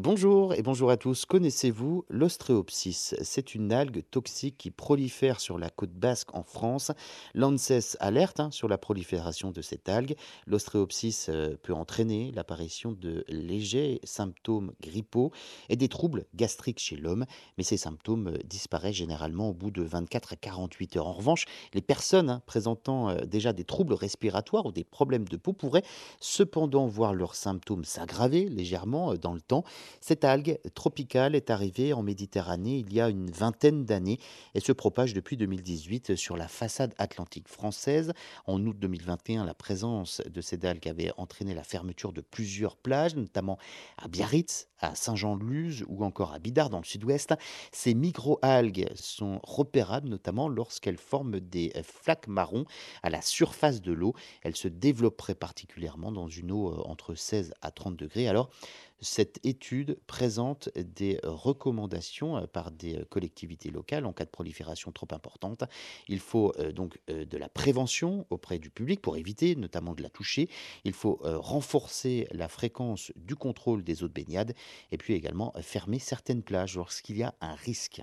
Bonjour et bonjour à tous. Connaissez-vous l'ostréopsis C'est une algue toxique qui prolifère sur la côte basque en France. L'ANSES alerte hein, sur la prolifération de cette algue. L'ostréopsis euh, peut entraîner l'apparition de légers symptômes grippaux et des troubles gastriques chez l'homme, mais ces symptômes euh, disparaissent généralement au bout de 24 à 48 heures. En revanche, les personnes hein, présentant euh, déjà des troubles respiratoires ou des problèmes de peau pourraient cependant voir leurs symptômes s'aggraver légèrement dans le temps. Cette algue tropicale est arrivée en Méditerranée il y a une vingtaine d'années et se propage depuis 2018 sur la façade atlantique française. En août 2021, la présence de cette algue avait entraîné la fermeture de plusieurs plages, notamment à Biarritz, à Saint-Jean-de-Luz ou encore à Bidart dans le sud-ouest. Ces micro-algues sont repérables notamment lorsqu'elles forment des flaques marrons à la surface de l'eau. Elles se développeraient particulièrement dans une eau euh, entre 16 à 30 degrés. Alors, cette étude présente des recommandations euh, par des euh, collectivités locales en cas de prolifération trop importante. Il faut euh, donc de la prévention auprès du public pour éviter notamment de la toucher. Il faut renforcer la fréquence du contrôle des eaux de baignade et puis également fermer certaines plages lorsqu'il y a un risque.